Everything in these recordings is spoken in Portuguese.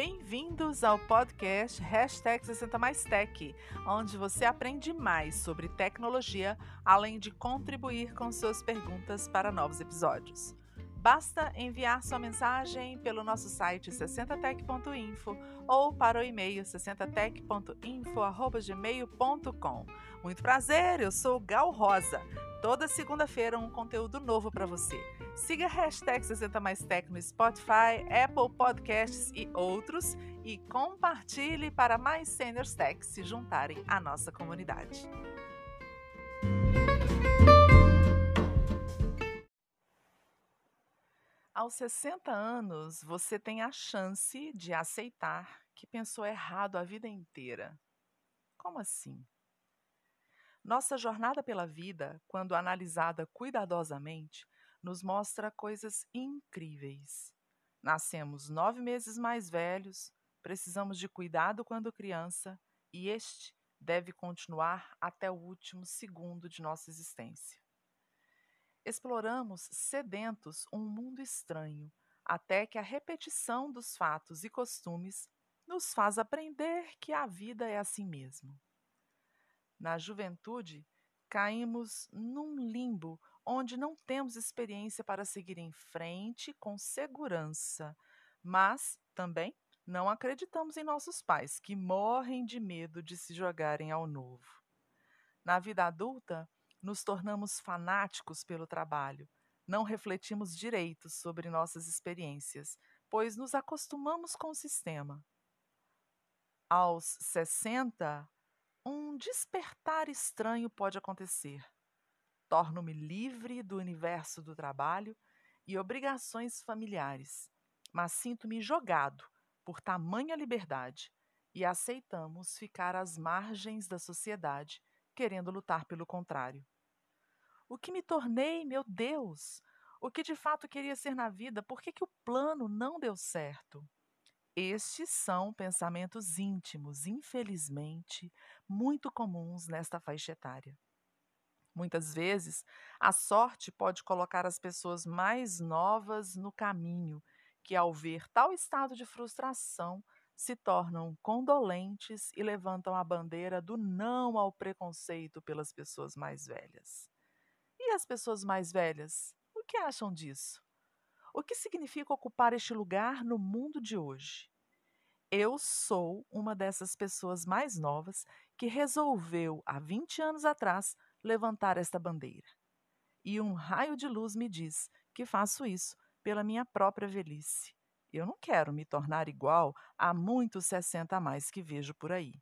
Bem-vindos ao podcast Hashtag 60 Mais Tech, onde você aprende mais sobre tecnologia, além de contribuir com suas perguntas para novos episódios. Basta enviar sua mensagem pelo nosso site 60tech.info ou para o e-mail 60tech.info@gmail.com. Muito prazer, eu sou Gal Rosa. Toda segunda-feira um conteúdo novo para você. Siga a hashtag 60 Mais Tech no Spotify, Apple Podcasts e outros e compartilhe para mais seniors tech se juntarem à nossa comunidade. Aos 60 anos, você tem a chance de aceitar que pensou errado a vida inteira. Como assim? Nossa jornada pela vida, quando analisada cuidadosamente, nos mostra coisas incríveis. Nascemos nove meses mais velhos, precisamos de cuidado quando criança, e este deve continuar até o último segundo de nossa existência. Exploramos sedentos um mundo estranho, até que a repetição dos fatos e costumes nos faz aprender que a vida é assim mesmo. Na juventude, caímos num limbo onde não temos experiência para seguir em frente com segurança, mas também não acreditamos em nossos pais, que morrem de medo de se jogarem ao novo. Na vida adulta, nos tornamos fanáticos pelo trabalho, não refletimos direito sobre nossas experiências, pois nos acostumamos com o sistema. Aos 60, um despertar estranho pode acontecer. Torno-me livre do universo do trabalho e obrigações familiares, mas sinto-me jogado por tamanha liberdade e aceitamos ficar às margens da sociedade querendo lutar pelo contrário. O que me tornei, meu Deus? O que de fato queria ser na vida? Por que, que o plano não deu certo? Estes são pensamentos íntimos, infelizmente, muito comuns nesta faixa etária. Muitas vezes, a sorte pode colocar as pessoas mais novas no caminho, que, ao ver tal estado de frustração, se tornam condolentes e levantam a bandeira do não ao preconceito pelas pessoas mais velhas. E as pessoas mais velhas? O que acham disso? O que significa ocupar este lugar no mundo de hoje? Eu sou uma dessas pessoas mais novas que resolveu, há 20 anos atrás, levantar esta bandeira. E um raio de luz me diz que faço isso pela minha própria velhice. Eu não quero me tornar igual a muitos 60 a mais que vejo por aí.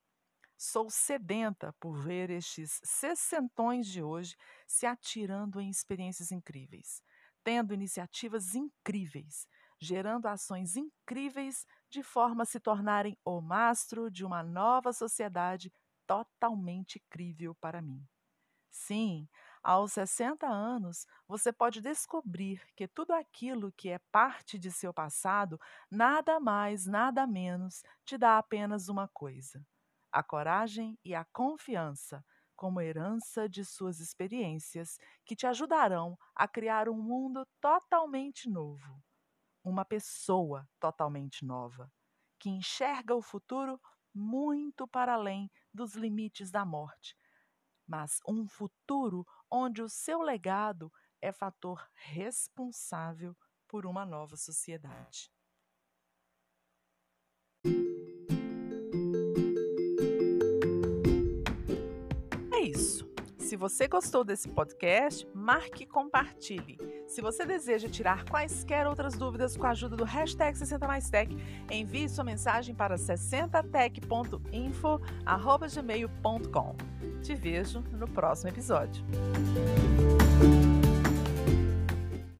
Sou sedenta por ver estes sessentões de hoje se atirando em experiências incríveis, tendo iniciativas incríveis, gerando ações incríveis de forma a se tornarem o mastro de uma nova sociedade totalmente crível para mim. Sim, aos 60 anos, você pode descobrir que tudo aquilo que é parte de seu passado, nada mais, nada menos, te dá apenas uma coisa: a coragem e a confiança, como herança de suas experiências, que te ajudarão a criar um mundo totalmente novo. Uma pessoa totalmente nova, que enxerga o futuro muito para além dos limites da morte mas um futuro onde o seu legado é fator responsável por uma nova sociedade. Se você gostou desse podcast, marque e compartilhe. Se você deseja tirar quaisquer outras dúvidas com a ajuda do hashtag 60maistech, envie sua mensagem para 60tech.info.gmail.com. Te vejo no próximo episódio.